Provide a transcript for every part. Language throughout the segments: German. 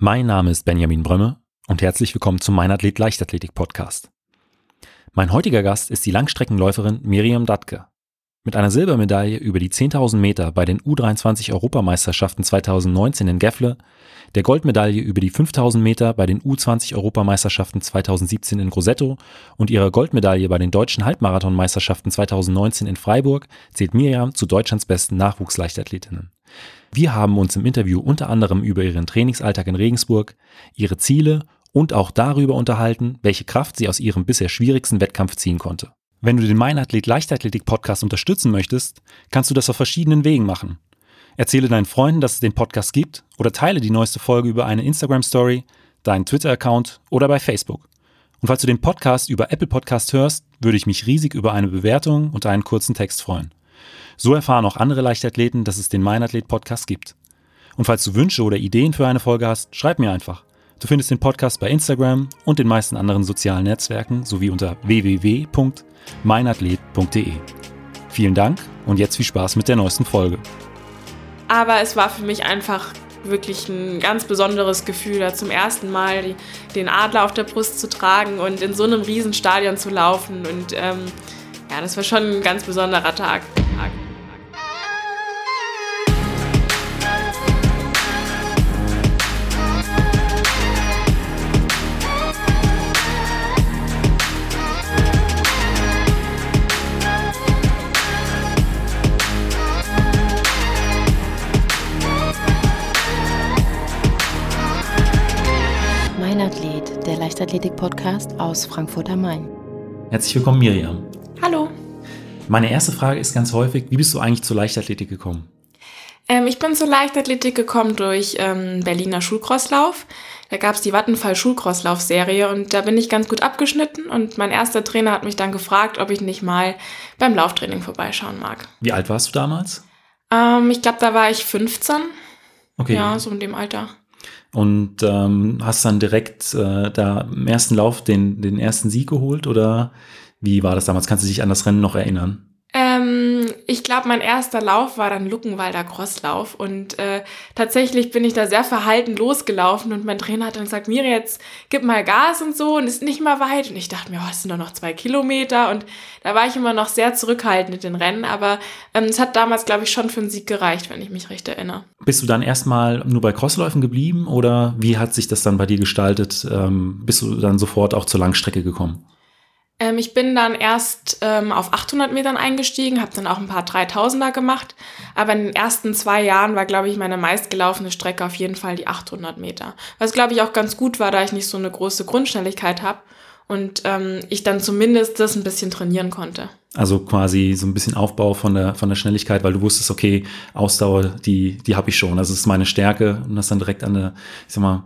Mein Name ist Benjamin Brömme und herzlich willkommen zum Mein Athlet Leichtathletik Podcast. Mein heutiger Gast ist die Langstreckenläuferin Miriam Datke. Mit einer Silbermedaille über die 10.000 Meter bei den U23 Europameisterschaften 2019 in Gefle, der Goldmedaille über die 5.000 Meter bei den U20 Europameisterschaften 2017 in Grosseto und ihrer Goldmedaille bei den deutschen Halbmarathonmeisterschaften 2019 in Freiburg zählt Miriam zu Deutschlands besten Nachwuchsleichtathletinnen. Wir haben uns im Interview unter anderem über ihren Trainingsalltag in Regensburg, ihre Ziele und auch darüber unterhalten, welche Kraft sie aus ihrem bisher schwierigsten Wettkampf ziehen konnte. Wenn du den Meinathlet Leichtathletik Podcast unterstützen möchtest, kannst du das auf verschiedenen Wegen machen. Erzähle deinen Freunden, dass es den Podcast gibt oder teile die neueste Folge über eine Instagram Story, deinen Twitter-Account oder bei Facebook. Und falls du den Podcast über Apple Podcast hörst, würde ich mich riesig über eine Bewertung und einen kurzen Text freuen. So erfahren auch andere Leichtathleten, dass es den Meinathlet Podcast gibt. Und falls du Wünsche oder Ideen für eine Folge hast, schreib mir einfach. Du findest den Podcast bei Instagram und den meisten anderen sozialen Netzwerken sowie unter www.meinathlet.de. Vielen Dank und jetzt viel Spaß mit der neuesten Folge. Aber es war für mich einfach wirklich ein ganz besonderes Gefühl, da zum ersten Mal den Adler auf der Brust zu tragen und in so einem Riesenstadion zu laufen. Und ähm, ja, das war schon ein ganz besonderer Tag. Tag. Leichtathletik-Podcast aus Frankfurt am Main. Herzlich willkommen, Miriam. Hallo. Meine erste Frage ist ganz häufig, wie bist du eigentlich zur Leichtathletik gekommen? Ähm, ich bin zur Leichtathletik gekommen durch ähm, Berliner Schulcrosslauf. Da gab es die Vattenfall Schulcrosslauf-Serie und da bin ich ganz gut abgeschnitten und mein erster Trainer hat mich dann gefragt, ob ich nicht mal beim Lauftraining vorbeischauen mag. Wie alt warst du damals? Ähm, ich glaube, da war ich 15. Okay. Ja, so in dem Alter und ähm, hast dann direkt äh, da im ersten Lauf den, den ersten Sieg geholt oder wie war das damals? Kannst du dich an das Rennen noch erinnern? Ähm, ich glaube, mein erster Lauf war dann Luckenwalder Crosslauf und äh, tatsächlich bin ich da sehr verhalten losgelaufen und mein Trainer hat dann gesagt, Miri, jetzt gib mal Gas und so und ist nicht mal weit und ich dachte mir, oh, das sind doch noch zwei Kilometer und da war ich immer noch sehr zurückhaltend in den Rennen, aber ähm, es hat damals, glaube ich, schon für einen Sieg gereicht, wenn ich mich recht erinnere. Bist du dann erstmal nur bei Crossläufen geblieben oder wie hat sich das dann bei dir gestaltet? Ähm, bist du dann sofort auch zur Langstrecke gekommen? Ähm, ich bin dann erst ähm, auf 800 Metern eingestiegen, habe dann auch ein paar 3000er gemacht. Aber in den ersten zwei Jahren war, glaube ich, meine meistgelaufene Strecke auf jeden Fall die 800 Meter. Was, glaube ich, auch ganz gut war, da ich nicht so eine große Grundschnelligkeit habe und ähm, ich dann zumindest das ein bisschen trainieren konnte. Also quasi so ein bisschen Aufbau von der, von der Schnelligkeit, weil du wusstest, okay, Ausdauer, die, die habe ich schon. Das ist meine Stärke und das dann direkt an der, ich sag mal,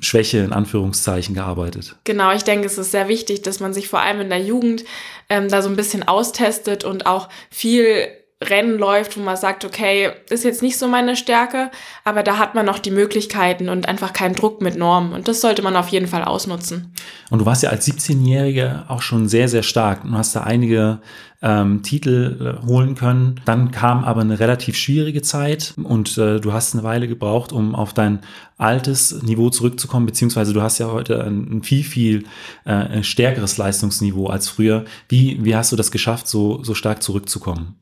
Schwäche in Anführungszeichen gearbeitet. Genau, ich denke, es ist sehr wichtig, dass man sich vor allem in der Jugend ähm, da so ein bisschen austestet und auch viel Rennen läuft, wo man sagt, okay, ist jetzt nicht so meine Stärke, aber da hat man noch die Möglichkeiten und einfach keinen Druck mit Normen. Und das sollte man auf jeden Fall ausnutzen. Und du warst ja als 17-Jährige auch schon sehr, sehr stark. Du hast da einige ähm, Titel äh, holen können. Dann kam aber eine relativ schwierige Zeit und äh, du hast eine Weile gebraucht, um auf dein altes Niveau zurückzukommen, beziehungsweise du hast ja heute ein, ein viel, viel äh, stärkeres Leistungsniveau als früher. Wie, wie hast du das geschafft, so, so stark zurückzukommen?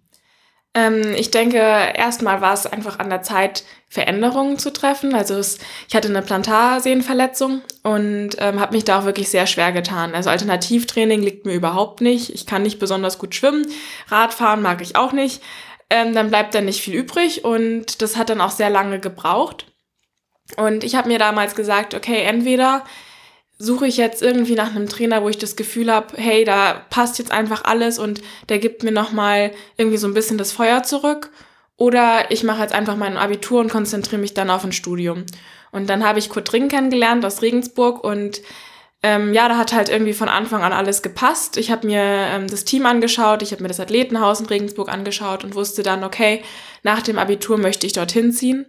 Ähm, ich denke, erstmal war es einfach an der Zeit, Veränderungen zu treffen. Also es, ich hatte eine Plantarsehnenverletzung und ähm, habe mich da auch wirklich sehr schwer getan. Also Alternativtraining liegt mir überhaupt nicht. Ich kann nicht besonders gut schwimmen. Radfahren mag ich auch nicht. Ähm, dann bleibt da nicht viel übrig und das hat dann auch sehr lange gebraucht. Und ich habe mir damals gesagt, okay, entweder suche ich jetzt irgendwie nach einem Trainer, wo ich das Gefühl habe, hey, da passt jetzt einfach alles und der gibt mir nochmal irgendwie so ein bisschen das Feuer zurück. Oder ich mache jetzt einfach mein Abitur und konzentriere mich dann auf ein Studium. Und dann habe ich Kurt Ring kennengelernt aus Regensburg und ähm, ja, da hat halt irgendwie von Anfang an alles gepasst. Ich habe mir ähm, das Team angeschaut, ich habe mir das Athletenhaus in Regensburg angeschaut und wusste dann, okay, nach dem Abitur möchte ich dorthin ziehen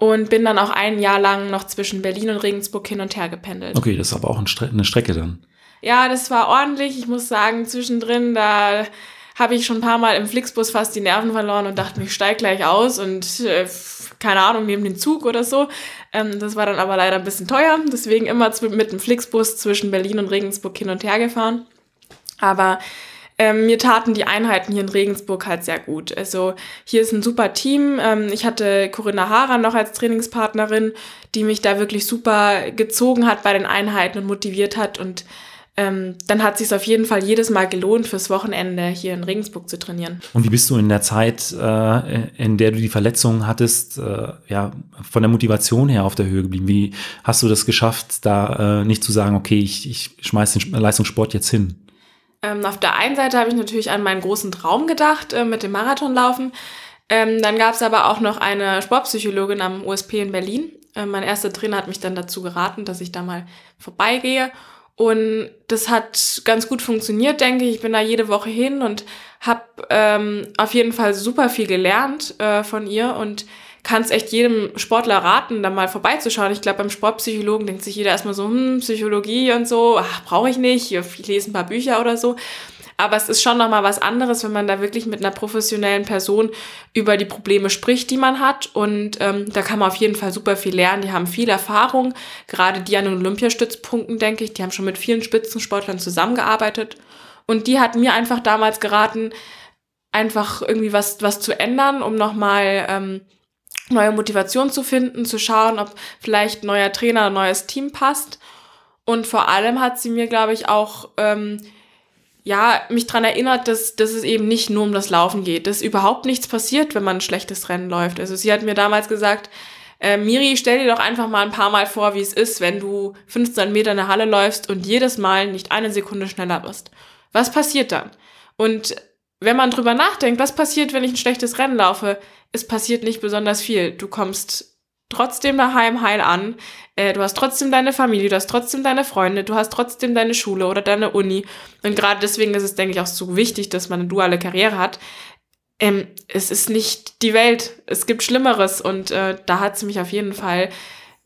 und bin dann auch ein Jahr lang noch zwischen Berlin und Regensburg hin und her gependelt. Okay, das ist aber auch eine Strecke dann. Ja, das war ordentlich. Ich muss sagen, zwischendrin, da habe ich schon ein paar Mal im Flixbus fast die Nerven verloren und dachte, ich steig gleich aus und äh, keine Ahnung, neben den Zug oder so. Ähm, das war dann aber leider ein bisschen teuer, deswegen immer mit dem Flixbus zwischen Berlin und Regensburg hin und her gefahren. Aber ähm, mir taten die Einheiten hier in Regensburg halt sehr gut. Also hier ist ein super Team. Ähm, ich hatte Corinna Hara noch als Trainingspartnerin, die mich da wirklich super gezogen hat bei den Einheiten und motiviert hat und ähm, dann hat es sich auf jeden Fall jedes Mal gelohnt, fürs Wochenende hier in Regensburg zu trainieren. Und wie bist du in der Zeit, äh, in der du die Verletzungen hattest, äh, ja, von der Motivation her auf der Höhe geblieben? Wie hast du das geschafft, da äh, nicht zu sagen, okay, ich, ich schmeiß den Leistungssport jetzt hin? Ähm, auf der einen Seite habe ich natürlich an meinen großen Traum gedacht äh, mit dem Marathonlaufen. Ähm, dann gab es aber auch noch eine Sportpsychologin am USP in Berlin. Äh, mein erster Trainer hat mich dann dazu geraten, dass ich da mal vorbeigehe. Und das hat ganz gut funktioniert, denke ich. Ich bin da jede Woche hin und habe ähm, auf jeden Fall super viel gelernt äh, von ihr und kann es echt jedem Sportler raten, da mal vorbeizuschauen. Ich glaube, beim Sportpsychologen denkt sich jeder erstmal so, hm, Psychologie und so, brauche ich nicht, ich lese ein paar Bücher oder so. Aber es ist schon nochmal was anderes, wenn man da wirklich mit einer professionellen Person über die Probleme spricht, die man hat. Und ähm, da kann man auf jeden Fall super viel lernen. Die haben viel Erfahrung, gerade die an den Olympiastützpunkten, denke ich. Die haben schon mit vielen Spitzensportlern zusammengearbeitet. Und die hat mir einfach damals geraten, einfach irgendwie was, was zu ändern, um nochmal ähm, neue Motivation zu finden, zu schauen, ob vielleicht neuer Trainer, ein neues Team passt. Und vor allem hat sie mir, glaube ich, auch ähm, ja, mich dran erinnert, dass, dass es eben nicht nur um das Laufen geht, dass überhaupt nichts passiert, wenn man ein schlechtes Rennen läuft. Also sie hat mir damals gesagt, äh, Miri, stell dir doch einfach mal ein paar Mal vor, wie es ist, wenn du 15 Meter in der Halle läufst und jedes Mal nicht eine Sekunde schneller bist. Was passiert dann? Und wenn man drüber nachdenkt, was passiert, wenn ich ein schlechtes Rennen laufe, es passiert nicht besonders viel. Du kommst trotzdem daheim heil an. Äh, du hast trotzdem deine Familie, du hast trotzdem deine Freunde, du hast trotzdem deine Schule oder deine Uni. Und gerade deswegen ist es, denke ich, auch so wichtig, dass man eine duale Karriere hat. Ähm, es ist nicht die Welt. Es gibt Schlimmeres und äh, da hat sie mich auf jeden Fall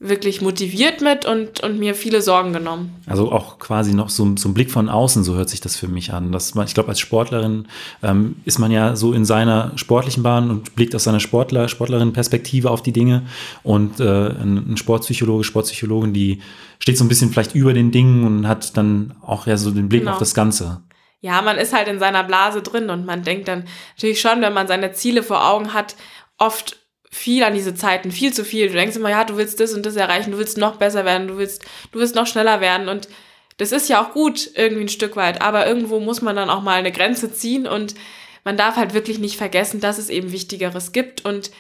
wirklich motiviert mit und, und mir viele Sorgen genommen. Also auch quasi noch so, so ein Blick von außen, so hört sich das für mich an. Dass man, ich glaube, als Sportlerin ähm, ist man ja so in seiner sportlichen Bahn und blickt aus seiner Sportler, Sportlerin-Perspektive auf die Dinge. Und äh, ein Sportpsychologe, Sportpsychologin, die steht so ein bisschen vielleicht über den Dingen und hat dann auch ja so den Blick genau. auf das Ganze. Ja, man ist halt in seiner Blase drin und man denkt dann natürlich schon, wenn man seine Ziele vor Augen hat, oft viel an diese Zeiten, viel zu viel. Du denkst immer, ja, du willst das und das erreichen, du willst noch besser werden, du willst, du willst noch schneller werden. Und das ist ja auch gut irgendwie ein Stück weit, aber irgendwo muss man dann auch mal eine Grenze ziehen und man darf halt wirklich nicht vergessen, dass es eben Wichtigeres gibt. Und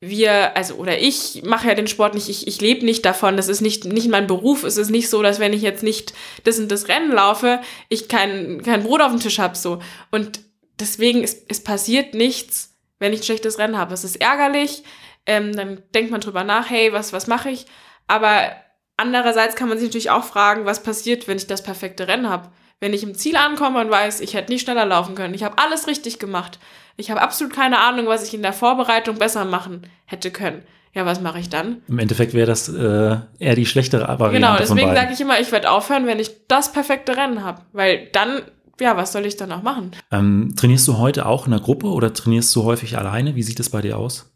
wir, also oder ich mache ja den Sport nicht, ich, ich lebe nicht davon, das ist nicht, nicht mein Beruf, es ist nicht so, dass wenn ich jetzt nicht das und das Rennen laufe, ich kein, kein Brot auf dem Tisch habe so. Und deswegen, es, es passiert nichts, wenn ich ein schlechtes Rennen habe. Es ist ärgerlich, ähm, dann denkt man drüber nach, hey, was, was mache ich? Aber andererseits kann man sich natürlich auch fragen, was passiert, wenn ich das perfekte Rennen habe. Wenn ich im Ziel ankomme und weiß, ich hätte nicht schneller laufen können, ich habe alles richtig gemacht, ich habe absolut keine Ahnung, was ich in der Vorbereitung besser machen hätte können. Ja, was mache ich dann? Im Endeffekt wäre das äh, eher die schlechtere Variante Genau, deswegen sage ich immer, ich werde aufhören, wenn ich das perfekte Rennen habe. Weil dann ja, was soll ich dann auch machen? Ähm, trainierst du heute auch in der Gruppe oder trainierst du häufig alleine? Wie sieht es bei dir aus?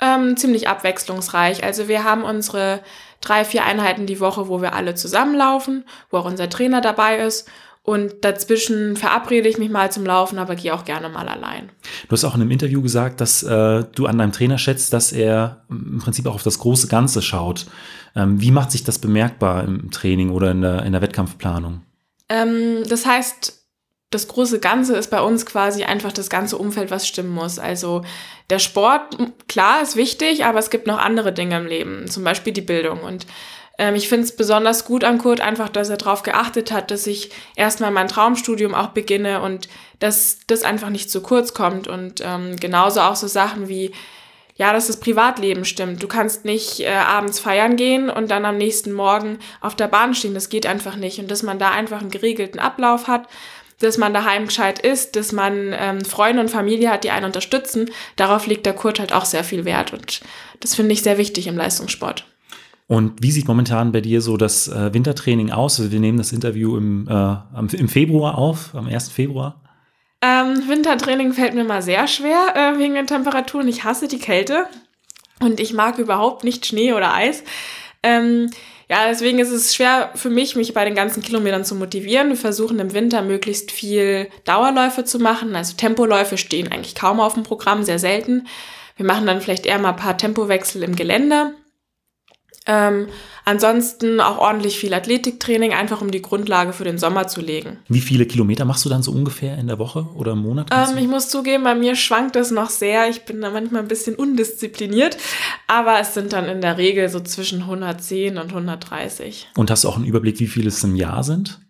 Ähm, ziemlich abwechslungsreich. Also wir haben unsere drei, vier Einheiten die Woche, wo wir alle zusammenlaufen, wo auch unser Trainer dabei ist. Und dazwischen verabrede ich mich mal zum Laufen, aber gehe auch gerne mal allein. Du hast auch in einem Interview gesagt, dass äh, du an deinem Trainer schätzt, dass er im Prinzip auch auf das große Ganze schaut. Ähm, wie macht sich das bemerkbar im Training oder in der, in der Wettkampfplanung? Ähm, das heißt, das große Ganze ist bei uns quasi einfach das ganze Umfeld, was stimmen muss. Also der Sport, klar, ist wichtig, aber es gibt noch andere Dinge im Leben, zum Beispiel die Bildung. Und ähm, ich finde es besonders gut an Kurt einfach, dass er darauf geachtet hat, dass ich erstmal mein Traumstudium auch beginne und dass das einfach nicht zu kurz kommt. Und ähm, genauso auch so Sachen wie, ja, dass das Privatleben stimmt. Du kannst nicht äh, abends feiern gehen und dann am nächsten Morgen auf der Bahn stehen. Das geht einfach nicht. Und dass man da einfach einen geregelten Ablauf hat dass man daheim gescheit ist, dass man ähm, Freunde und Familie hat, die einen unterstützen. Darauf legt der Kurt halt auch sehr viel Wert und das finde ich sehr wichtig im Leistungssport. Und wie sieht momentan bei dir so das äh, Wintertraining aus? Also wir nehmen das Interview im, äh, im Februar auf, am 1. Februar. Ähm, Wintertraining fällt mir mal sehr schwer äh, wegen den Temperaturen. Ich hasse die Kälte und ich mag überhaupt nicht Schnee oder Eis. Ähm, ja, deswegen ist es schwer für mich, mich bei den ganzen Kilometern zu motivieren. Wir versuchen im Winter möglichst viel Dauerläufe zu machen. Also Tempoläufe stehen eigentlich kaum auf dem Programm, sehr selten. Wir machen dann vielleicht eher mal ein paar Tempowechsel im Gelände. Ähm, ansonsten auch ordentlich viel Athletiktraining, einfach um die Grundlage für den Sommer zu legen. Wie viele Kilometer machst du dann so ungefähr in der Woche oder im Monat? Ähm, ich muss zugeben, bei mir schwankt das noch sehr. Ich bin da manchmal ein bisschen undiszipliniert, aber es sind dann in der Regel so zwischen 110 und 130. Und hast du auch einen Überblick, wie viele es im Jahr sind?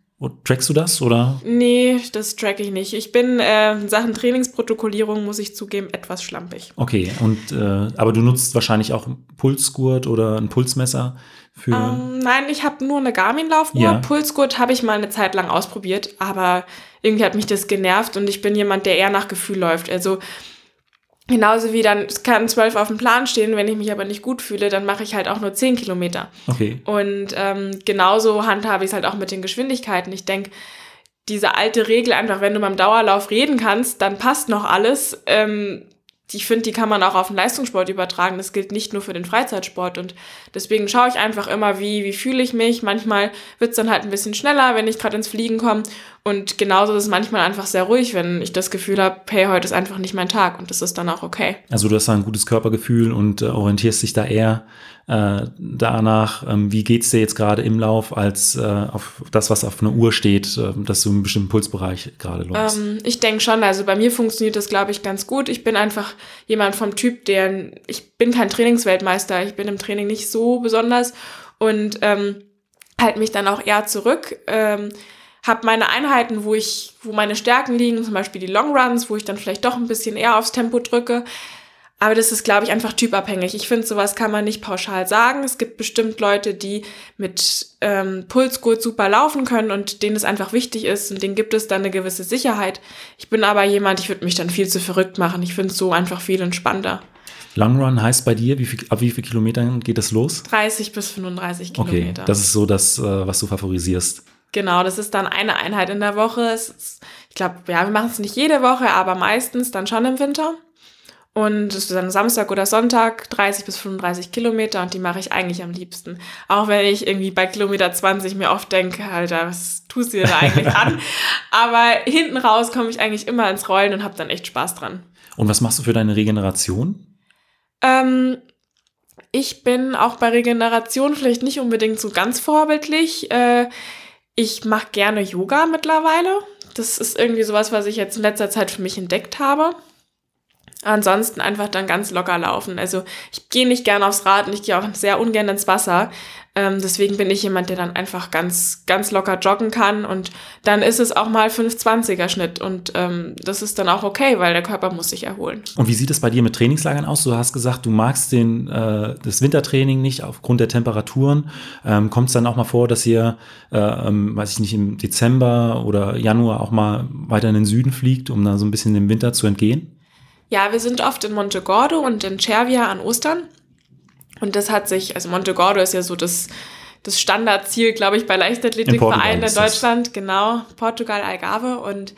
Trackst du das oder? Nee, das track ich nicht. Ich bin äh, in Sachen Trainingsprotokollierung, muss ich zugeben, etwas schlampig. Okay, und äh, aber du nutzt wahrscheinlich auch einen Pulsgurt oder ein Pulsmesser für. Ähm, nein, ich habe nur eine Garmin-Laufuhr. Ja. Pulsgurt habe ich mal eine Zeit lang ausprobiert, aber irgendwie hat mich das genervt und ich bin jemand, der eher nach Gefühl läuft. Also Genauso wie dann, es kann zwölf auf dem Plan stehen, wenn ich mich aber nicht gut fühle, dann mache ich halt auch nur zehn Kilometer. Okay. Und ähm, genauso handhabe ich es halt auch mit den Geschwindigkeiten. Ich denke, diese alte Regel einfach, wenn du beim Dauerlauf reden kannst, dann passt noch alles. Ähm, ich finde, die kann man auch auf den Leistungssport übertragen. Das gilt nicht nur für den Freizeitsport. Und deswegen schaue ich einfach immer, wie, wie fühle ich mich. Manchmal wird es dann halt ein bisschen schneller, wenn ich gerade ins Fliegen komme. Und genauso ist es manchmal einfach sehr ruhig, wenn ich das Gefühl habe, hey, heute ist einfach nicht mein Tag. Und das ist dann auch okay. Also du hast da ein gutes Körpergefühl und äh, orientierst dich da eher äh, danach, ähm, wie geht's dir jetzt gerade im Lauf, als äh, auf das, was auf einer Uhr steht, äh, dass du einen bestimmten Pulsbereich gerade läufst? Ähm, ich denke schon, also bei mir funktioniert das, glaube ich, ganz gut. Ich bin einfach jemand vom Typ, der, ich bin kein Trainingsweltmeister, ich bin im Training nicht so besonders und ähm, halte mich dann auch eher zurück. Ähm, habe meine Einheiten, wo ich, wo meine Stärken liegen, zum Beispiel die Long Runs, wo ich dann vielleicht doch ein bisschen eher aufs Tempo drücke. Aber das ist, glaube ich, einfach typabhängig. Ich finde, sowas kann man nicht pauschal sagen. Es gibt bestimmt Leute, die mit ähm, Pulsgurt super laufen können und denen es einfach wichtig ist und denen gibt es dann eine gewisse Sicherheit. Ich bin aber jemand, ich würde mich dann viel zu verrückt machen. Ich finde es so einfach viel entspannter. Long Run heißt bei dir, wie viel, ab wie viel Kilometern geht das los? 30 bis 35 Kilometer. Okay, das ist so das, äh, was du favorisierst. Genau, das ist dann eine Einheit in der Woche. Ist, ich glaube, ja, wir machen es nicht jede Woche, aber meistens dann schon im Winter. Und es ist dann Samstag oder Sonntag, 30 bis 35 Kilometer und die mache ich eigentlich am liebsten. Auch wenn ich irgendwie bei Kilometer 20 mir oft denke, Alter, was tust du dir da eigentlich an? Aber hinten raus komme ich eigentlich immer ins Rollen und habe dann echt Spaß dran. Und was machst du für deine Regeneration? Ähm, ich bin auch bei Regeneration vielleicht nicht unbedingt so ganz vorbildlich. Äh, ich mache gerne Yoga mittlerweile. Das ist irgendwie sowas, was ich jetzt in letzter Zeit für mich entdeckt habe. Ansonsten einfach dann ganz locker laufen. Also ich gehe nicht gerne aufs Rad und ich gehe auch sehr ungern ins Wasser. Ähm, deswegen bin ich jemand, der dann einfach ganz, ganz locker joggen kann und dann ist es auch mal 520er Schnitt und ähm, das ist dann auch okay, weil der Körper muss sich erholen. Und wie sieht es bei dir mit Trainingslagern aus? Du hast gesagt, du magst den, äh, das Wintertraining nicht aufgrund der Temperaturen. Ähm, Kommt es dann auch mal vor, dass ihr, äh, ähm, weiß ich nicht, im Dezember oder Januar auch mal weiter in den Süden fliegt, um da so ein bisschen dem Winter zu entgehen? Ja, wir sind oft in Monte Gordo und in Cervia an Ostern. Und das hat sich, also Monte Gordo ist ja so das, das Standardziel, glaube ich, bei Leichtathletikvereinen in, in Deutschland. Genau, Portugal, Algarve. Und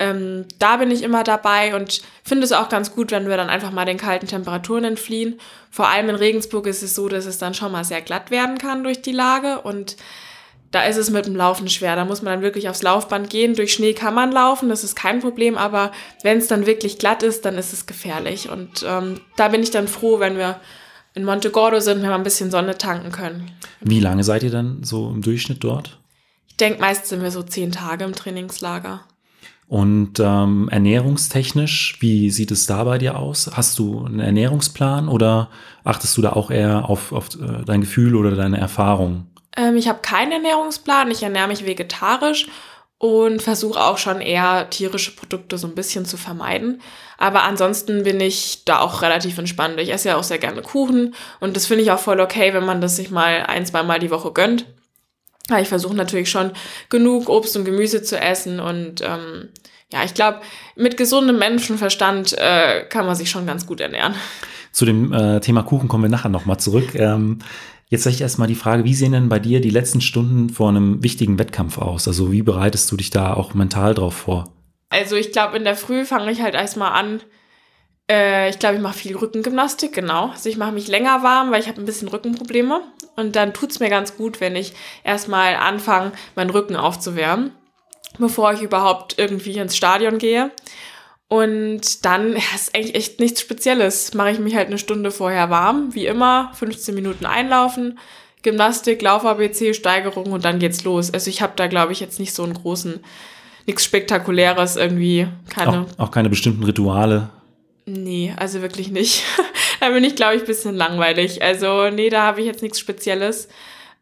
ähm, da bin ich immer dabei und finde es auch ganz gut, wenn wir dann einfach mal den kalten Temperaturen entfliehen. Vor allem in Regensburg ist es so, dass es dann schon mal sehr glatt werden kann durch die Lage und da ist es mit dem Laufen schwer. Da muss man dann wirklich aufs Laufband gehen. Durch Schnee kann man laufen, das ist kein Problem, aber wenn es dann wirklich glatt ist, dann ist es gefährlich. Und ähm, da bin ich dann froh, wenn wir in Monte Gordo sind, wenn wir ein bisschen Sonne tanken können. Wie lange seid ihr dann so im Durchschnitt dort? Ich denke, meist sind wir so zehn Tage im Trainingslager. Und ähm, ernährungstechnisch, wie sieht es da bei dir aus? Hast du einen Ernährungsplan oder achtest du da auch eher auf, auf äh, dein Gefühl oder deine Erfahrung? Ähm, ich habe keinen Ernährungsplan. Ich ernähre mich vegetarisch und versuche auch schon eher tierische Produkte so ein bisschen zu vermeiden. Aber ansonsten bin ich da auch relativ entspannt. Ich esse ja auch sehr gerne Kuchen und das finde ich auch voll okay, wenn man das sich mal ein, zweimal die Woche gönnt. Aber ich versuche natürlich schon genug Obst und Gemüse zu essen und ähm, ja, ich glaube, mit gesundem Menschenverstand äh, kann man sich schon ganz gut ernähren. Zu dem äh, Thema Kuchen kommen wir nachher nochmal zurück. Ähm, Jetzt sage ich erstmal die Frage, wie sehen denn bei dir die letzten Stunden vor einem wichtigen Wettkampf aus? Also wie bereitest du dich da auch mental drauf vor? Also ich glaube, in der Früh fange ich halt erstmal an. Äh, ich glaube, ich mache viel Rückengymnastik, genau. Also ich mache mich länger warm, weil ich habe ein bisschen Rückenprobleme. Und dann tut's mir ganz gut, wenn ich erstmal anfange, meinen Rücken aufzuwärmen, bevor ich überhaupt irgendwie ins Stadion gehe. Und dann ja, ist eigentlich echt nichts Spezielles. Mache ich mich halt eine Stunde vorher warm, wie immer, 15 Minuten einlaufen, Gymnastik, Lauf-ABC, Steigerung und dann geht's los. Also ich habe da, glaube ich, jetzt nicht so einen großen, nichts Spektakuläres irgendwie. Keine. Auch, auch keine bestimmten Rituale. Nee, also wirklich nicht. da bin ich, glaube ich, ein bisschen langweilig. Also, nee, da habe ich jetzt nichts Spezielles.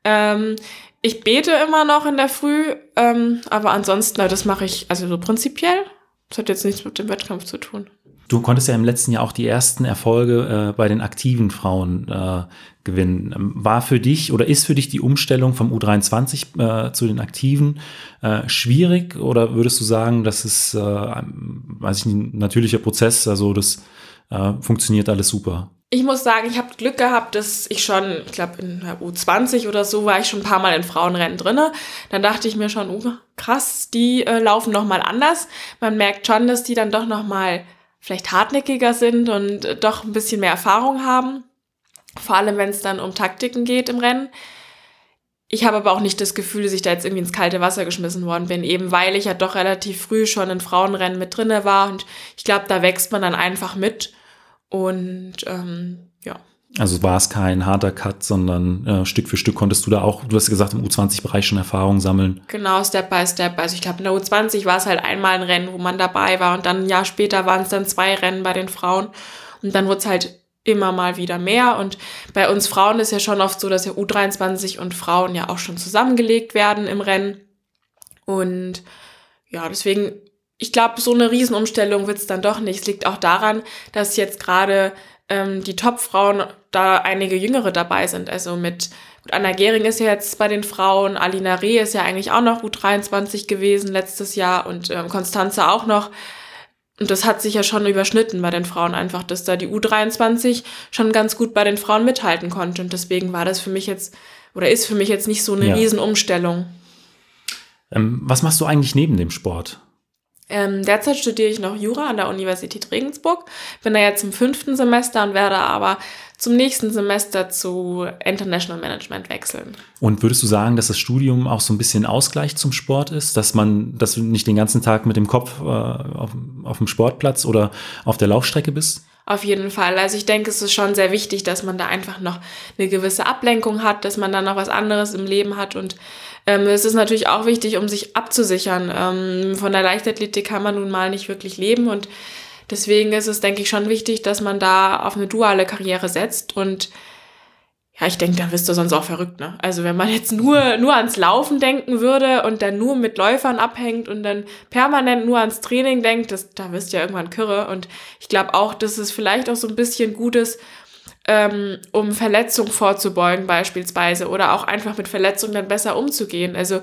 Ähm, ich bete immer noch in der Früh, ähm, aber ansonsten, das mache ich, also so prinzipiell das hat jetzt nichts mit dem Wettkampf zu tun. Du konntest ja im letzten Jahr auch die ersten Erfolge äh, bei den aktiven Frauen äh, gewinnen. Ähm, war für dich oder ist für dich die Umstellung vom U23 äh, zu den Aktiven äh, schwierig oder würdest du sagen, dass es, äh, weiß ich, ein natürlicher Prozess, also das äh, funktioniert alles super? Ich muss sagen, ich habe Glück gehabt, dass ich schon, ich glaube in der U20 oder so war ich schon ein paar Mal in Frauenrennen drinne. Dann dachte ich mir schon, oh, krass, die äh, laufen noch mal anders. Man merkt schon, dass die dann doch noch mal vielleicht hartnäckiger sind und äh, doch ein bisschen mehr Erfahrung haben. Vor allem, wenn es dann um Taktiken geht im Rennen. Ich habe aber auch nicht das Gefühl, dass ich da jetzt irgendwie ins kalte Wasser geschmissen worden bin, eben weil ich ja doch relativ früh schon in Frauenrennen mit drinne war und ich glaube, da wächst man dann einfach mit und ähm, ja. Also war es kein harter Cut, sondern äh, Stück für Stück konntest du da auch, du hast gesagt, im U20-Bereich schon Erfahrung sammeln. Genau, Step by Step. Also ich glaube, in der U20 war es halt einmal ein Rennen, wo man dabei war und dann ein Jahr später waren es dann zwei Rennen bei den Frauen und dann wurde es halt immer mal wieder mehr. Und bei uns Frauen ist ja schon oft so, dass ja U23 und Frauen ja auch schon zusammengelegt werden im Rennen. Und ja, deswegen ich glaube, so eine Riesenumstellung wird es dann doch nicht. Es liegt auch daran, dass jetzt gerade ähm, die Top-Frauen da einige Jüngere dabei sind. Also mit gut, Anna Gehring ist ja jetzt bei den Frauen, Alina Reh ist ja eigentlich auch noch U23 gewesen letztes Jahr und ähm, Konstanze auch noch. Und das hat sich ja schon überschnitten bei den Frauen einfach, dass da die U23 schon ganz gut bei den Frauen mithalten konnte. Und deswegen war das für mich jetzt, oder ist für mich jetzt nicht so eine ja. Riesenumstellung. Ähm, was machst du eigentlich neben dem Sport? Ähm, derzeit studiere ich noch Jura an der Universität Regensburg, bin da jetzt im fünften Semester und werde aber zum nächsten Semester zu International Management wechseln. Und würdest du sagen, dass das Studium auch so ein bisschen Ausgleich zum Sport ist, dass man, dass du nicht den ganzen Tag mit dem Kopf äh, auf, auf dem Sportplatz oder auf der Laufstrecke bist? Auf jeden Fall. Also ich denke, es ist schon sehr wichtig, dass man da einfach noch eine gewisse Ablenkung hat, dass man da noch was anderes im Leben hat. Und ähm, es ist natürlich auch wichtig, um sich abzusichern. Ähm, von der Leichtathletik kann man nun mal nicht wirklich leben. Und deswegen ist es, denke ich, schon wichtig, dass man da auf eine duale Karriere setzt und ja, ich denke, da wirst du sonst auch verrückt, ne? Also wenn man jetzt nur, nur ans Laufen denken würde und dann nur mit Läufern abhängt und dann permanent nur ans Training denkt, das, da wirst du ja irgendwann kirre. Und ich glaube auch, dass es vielleicht auch so ein bisschen gut ist, ähm, um Verletzungen vorzubeugen beispielsweise oder auch einfach mit Verletzungen dann besser umzugehen. Also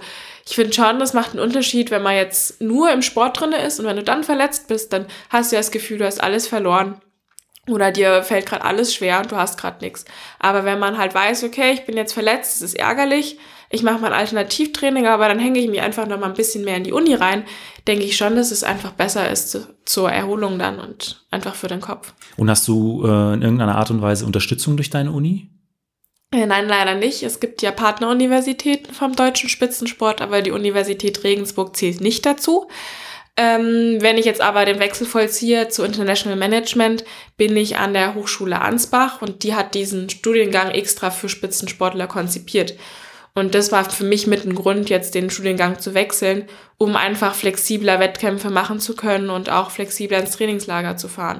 ich finde schon, das macht einen Unterschied, wenn man jetzt nur im Sport drinne ist und wenn du dann verletzt bist, dann hast du ja das Gefühl, du hast alles verloren. Oder dir fällt gerade alles schwer und du hast gerade nichts. Aber wenn man halt weiß, okay, ich bin jetzt verletzt, es ist ärgerlich, ich mache mein Alternativtraining, aber dann hänge ich mich einfach noch mal ein bisschen mehr in die Uni rein, denke ich schon, dass es einfach besser ist zu, zur Erholung dann und einfach für den Kopf. Und hast du äh, in irgendeiner Art und Weise Unterstützung durch deine Uni? Äh, nein, leider nicht. Es gibt ja Partneruniversitäten vom deutschen Spitzensport, aber die Universität Regensburg zählt nicht dazu. Ähm, wenn ich jetzt aber den Wechsel vollziehe zu International Management, bin ich an der Hochschule Ansbach und die hat diesen Studiengang extra für Spitzensportler konzipiert. Und das war für mich mit ein Grund, jetzt den Studiengang zu wechseln, um einfach flexibler Wettkämpfe machen zu können und auch flexibler ins Trainingslager zu fahren.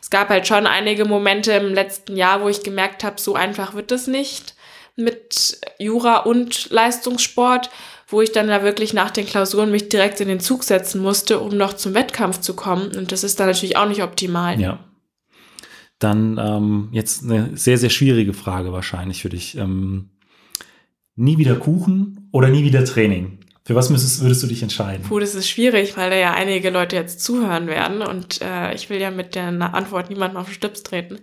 Es gab halt schon einige Momente im letzten Jahr, wo ich gemerkt habe, so einfach wird es nicht mit Jura und Leistungssport wo ich dann da wirklich nach den Klausuren mich direkt in den Zug setzen musste, um noch zum Wettkampf zu kommen. Und das ist dann natürlich auch nicht optimal. Ja. Dann ähm, jetzt eine sehr, sehr schwierige Frage wahrscheinlich für dich. Ähm, nie wieder Kuchen oder nie wieder Training? Für was müsstest, würdest du dich entscheiden? Puh, das ist schwierig, weil da ja einige Leute jetzt zuhören werden und äh, ich will ja mit der Antwort niemandem auf den Stips treten.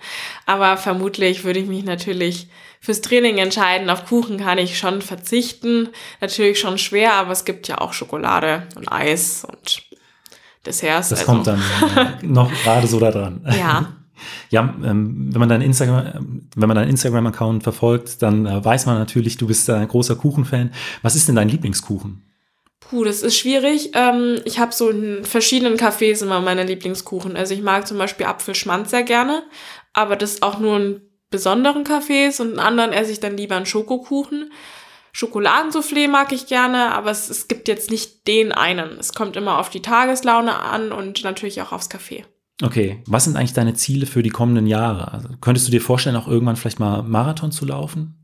Aber vermutlich würde ich mich natürlich fürs Training entscheiden. Auf Kuchen kann ich schon verzichten. Natürlich schon schwer, aber es gibt ja auch Schokolade und Eis und Desserts. Das also. kommt dann äh, noch gerade so da dran. Ja. Ja, ähm, wenn man deinen Instagram, wenn man deinen Instagram-Account verfolgt, dann äh, weiß man natürlich, du bist ein großer Kuchenfan. Was ist denn dein Lieblingskuchen? Puh, das ist schwierig. Ähm, ich habe so in verschiedenen Cafés immer meine Lieblingskuchen. Also ich mag zum Beispiel Apfelschmanz sehr gerne, aber das auch nur in besonderen Cafés und in anderen esse ich dann lieber einen Schokokuchen. Schokoladensoufflé mag ich gerne, aber es, es gibt jetzt nicht den einen. Es kommt immer auf die Tageslaune an und natürlich auch aufs Café. Okay, was sind eigentlich deine Ziele für die kommenden Jahre? Also, könntest du dir vorstellen, auch irgendwann vielleicht mal Marathon zu laufen?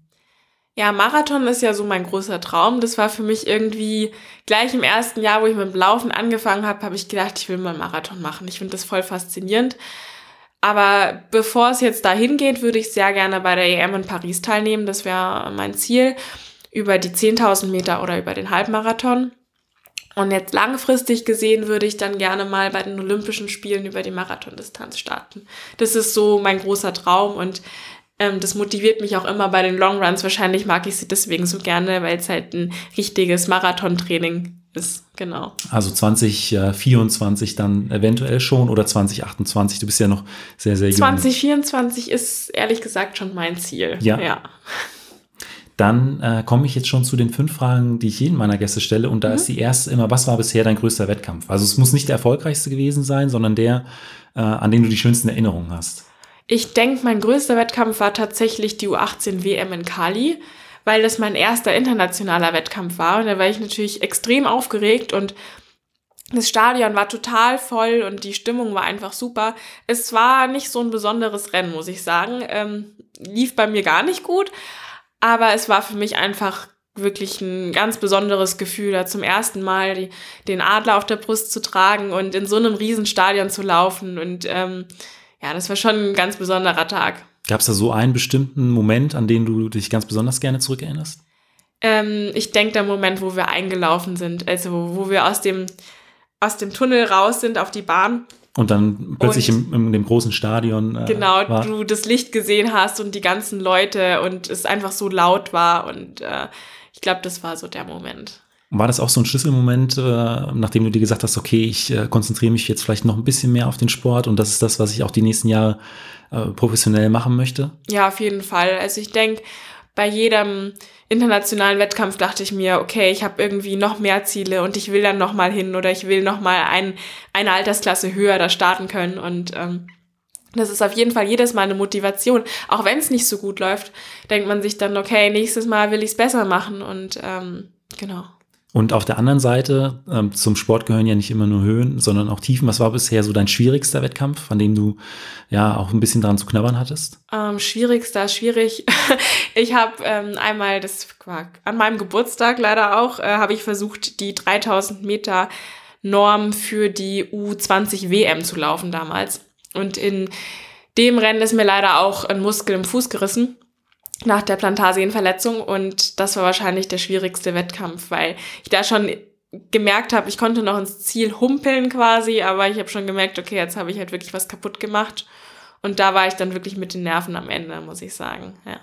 Ja, Marathon ist ja so mein großer Traum. Das war für mich irgendwie gleich im ersten Jahr, wo ich mit dem Laufen angefangen habe, habe ich gedacht, ich will mal Marathon machen. Ich finde das voll faszinierend. Aber bevor es jetzt dahin geht, würde ich sehr gerne bei der EM in Paris teilnehmen. Das wäre mein Ziel über die 10.000 Meter oder über den Halbmarathon. Und jetzt langfristig gesehen würde ich dann gerne mal bei den Olympischen Spielen über die Marathondistanz starten. Das ist so mein großer Traum und ähm, das motiviert mich auch immer bei den Longruns. Wahrscheinlich mag ich sie deswegen so gerne, weil es halt ein richtiges Marathontraining ist. Genau. Also 2024 dann eventuell schon oder 2028. Du bist ja noch sehr, sehr jung. 2024 ist ehrlich gesagt schon mein Ziel. Ja. ja. Dann äh, komme ich jetzt schon zu den fünf Fragen, die ich jedem meiner Gäste stelle. Und da Mhm. ist die erste immer, was war bisher dein größter Wettkampf? Also es muss nicht der erfolgreichste gewesen sein, sondern der, äh, an den du die schönsten Erinnerungen hast. Ich denke, mein größter Wettkampf war tatsächlich die U18 WM in Cali, weil das mein erster internationaler Wettkampf war. Und da war ich natürlich extrem aufgeregt und das Stadion war total voll und die Stimmung war einfach super. Es war nicht so ein besonderes Rennen, muss ich sagen. Ähm, lief bei mir gar nicht gut, aber es war für mich einfach wirklich ein ganz besonderes Gefühl, da zum ersten Mal die, den Adler auf der Brust zu tragen und in so einem Riesenstadion zu laufen. Und ähm, ja, das war schon ein ganz besonderer Tag. Gab es da so einen bestimmten Moment, an den du dich ganz besonders gerne zurückerinnerst? Ähm, ich denke, der Moment, wo wir eingelaufen sind, also wo wir aus dem, aus dem Tunnel raus sind auf die Bahn. Und dann plötzlich Und- im, in dem großen Stadion. Äh, Genau, war. du das Licht gesehen hast und die ganzen Leute und es einfach so laut war. Und äh, ich glaube, das war so der Moment. War das auch so ein Schlüsselmoment, äh, nachdem du dir gesagt hast, okay, ich äh, konzentriere mich jetzt vielleicht noch ein bisschen mehr auf den Sport und das ist das, was ich auch die nächsten Jahre äh, professionell machen möchte? Ja, auf jeden Fall. Also ich denke, bei jedem internationalen Wettkampf dachte ich mir, okay, ich habe irgendwie noch mehr Ziele und ich will dann noch mal hin oder ich will noch mal ein, eine Altersklasse höher da starten können und ähm, das ist auf jeden Fall jedes Mal eine Motivation. Auch wenn es nicht so gut läuft, denkt man sich dann, okay, nächstes Mal will ich es besser machen und ähm, genau. Und auf der anderen Seite, ähm, zum Sport gehören ja nicht immer nur Höhen, sondern auch Tiefen. Was war bisher so dein schwierigster Wettkampf, an dem du ja auch ein bisschen dran zu knabbern hattest? Ähm, schwierigster, schwierig. ich habe ähm, einmal, das war an meinem Geburtstag leider auch, äh, habe ich versucht, die 3000 Meter Norm für die U20 WM zu laufen damals. Und in dem Rennen ist mir leider auch ein Muskel im Fuß gerissen nach der Plantarsehnenverletzung und das war wahrscheinlich der schwierigste Wettkampf, weil ich da schon gemerkt habe, ich konnte noch ins Ziel humpeln quasi, aber ich habe schon gemerkt, okay, jetzt habe ich halt wirklich was kaputt gemacht und da war ich dann wirklich mit den Nerven am Ende, muss ich sagen. Ja.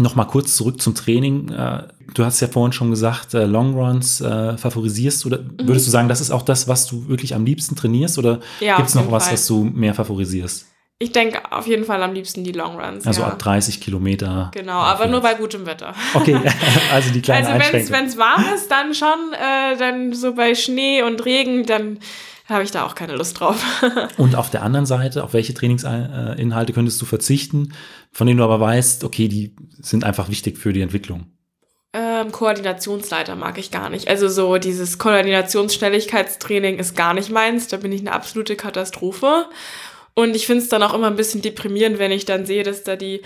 Nochmal kurz zurück zum Training. Äh, Du hast ja vorhin schon gesagt, äh, Longruns äh, favorisierst. Oder würdest du sagen, das ist auch das, was du wirklich am liebsten trainierst? Oder Mhm. Ja, gibt es noch was, Fall. was du mehr favorisierst? Ich denke auf jeden Fall am liebsten die Long Runs. Also ja. ab 30 Kilometer. Genau, aber nur bei gutem Wetter. Okay, also die kleine Also wenn es warm ist, dann schon, äh, dann so bei Schnee und Regen, dann habe ich da auch keine Lust drauf. Und auf der anderen Seite, auf welche Trainingsinhalte könntest du verzichten, von denen du aber weißt, okay, die sind einfach wichtig für die Entwicklung? ähm, Koordinationsleiter mag ich gar nicht. Also so dieses Koordinationsschnelligkeitstraining ist gar nicht meins. Da bin ich eine absolute Katastrophe. Und ich finde es dann auch immer ein bisschen deprimierend, wenn ich dann sehe, dass da die,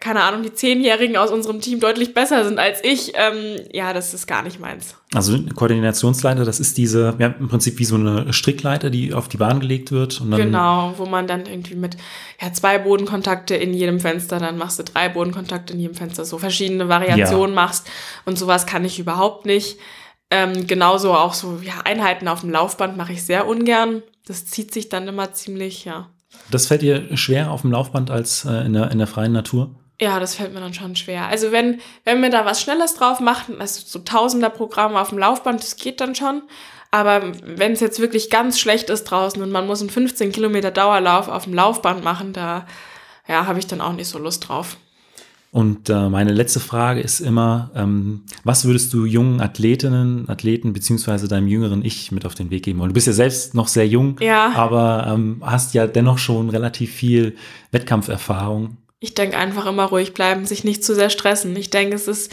keine Ahnung, die Zehnjährigen aus unserem Team deutlich besser sind als ich. Ähm, ja, das ist gar nicht meins. Also eine Koordinationsleiter, das ist diese, ja, im Prinzip wie so eine Strickleiter, die auf die Bahn gelegt wird. Und dann, Genau, wo man dann irgendwie mit ja, zwei Bodenkontakte in jedem Fenster, dann machst du drei Bodenkontakte in jedem Fenster, so verschiedene Variationen machst. Und sowas kann ich überhaupt nicht. Ähm, genauso auch so ja, Einheiten auf dem Laufband mache ich sehr ungern. Das zieht sich dann immer ziemlich, ja. Das fällt dir schwer auf dem Laufband als äh, in, der, in der freien Natur? Ja, das fällt mir dann schon schwer. Also wenn, wenn wir da was Schnelles drauf machen, also so Tausender Programme auf dem Laufband, das geht dann schon. Aber wenn es jetzt wirklich ganz schlecht ist draußen und man muss einen 15 Kilometer Dauerlauf auf dem Laufband machen, da ja, habe ich dann auch nicht so Lust drauf. Und äh, meine letzte Frage ist immer, ähm, was würdest du jungen Athletinnen, Athleten beziehungsweise deinem jüngeren Ich mit auf den Weg geben wollen? Du bist ja selbst noch sehr jung, ja. aber ähm, hast ja dennoch schon relativ viel Wettkampferfahrung. Ich denke einfach immer ruhig bleiben, sich nicht zu sehr stressen. Ich denke, es ist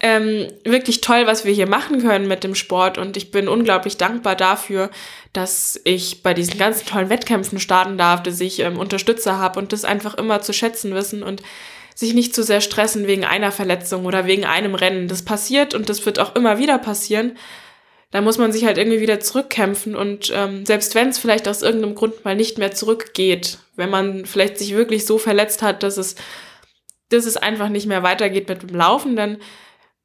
ähm, wirklich toll, was wir hier machen können mit dem Sport und ich bin unglaublich dankbar dafür, dass ich bei diesen ganzen tollen Wettkämpfen starten darf, dass ich ähm, Unterstützer habe und das einfach immer zu schätzen wissen und sich nicht zu sehr stressen wegen einer Verletzung oder wegen einem Rennen. Das passiert und das wird auch immer wieder passieren. Da muss man sich halt irgendwie wieder zurückkämpfen und ähm, selbst wenn es vielleicht aus irgendeinem Grund mal nicht mehr zurückgeht, wenn man vielleicht sich wirklich so verletzt hat, dass es, dass es einfach nicht mehr weitergeht mit dem Laufen, dann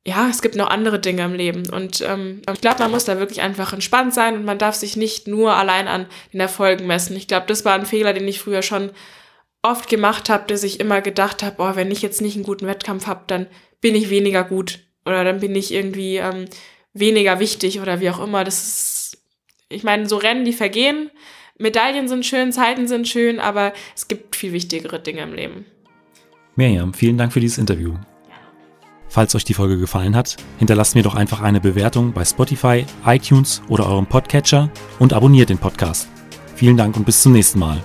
ja, es gibt noch andere Dinge im Leben. Und ähm, ich glaube, man muss da wirklich einfach entspannt sein und man darf sich nicht nur allein an den Erfolgen messen. Ich glaube, das war ein Fehler, den ich früher schon oft gemacht habe, dass ich immer gedacht habe, oh, wenn ich jetzt nicht einen guten Wettkampf habe, dann bin ich weniger gut oder dann bin ich irgendwie ähm, weniger wichtig oder wie auch immer. Das ist, ich meine, so Rennen, die vergehen. Medaillen sind schön, Zeiten sind schön, aber es gibt viel wichtigere Dinge im Leben. Miriam, vielen Dank für dieses Interview. Falls euch die Folge gefallen hat, hinterlasst mir doch einfach eine Bewertung bei Spotify, iTunes oder eurem Podcatcher und abonniert den Podcast. Vielen Dank und bis zum nächsten Mal.